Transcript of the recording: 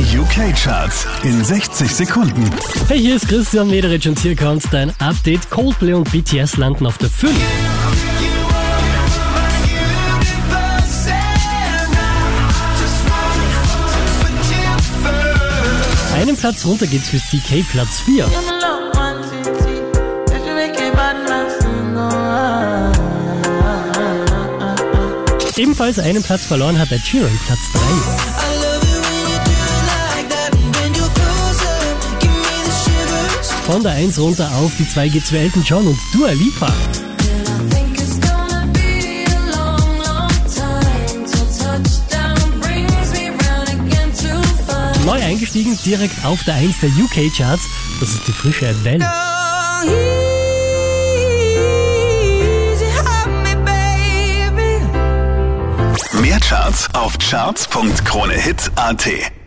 Die UK-Charts in 60 Sekunden. Hey, hier ist Christian Mederich und hier kommt dein Update. Coldplay und BTS landen auf der 5. Einen Platz runter geht's für CK, Platz 4. Ebenfalls einen Platz verloren hat der Sheeran, Platz 3. Von der 1 runter auf die 2 geht's für Elton John und Dua Lipa. Neu eingestiegen, direkt auf der 1 der UK-Charts. Das ist die frische Adele. Mehr Charts auf charts.kronehit.at.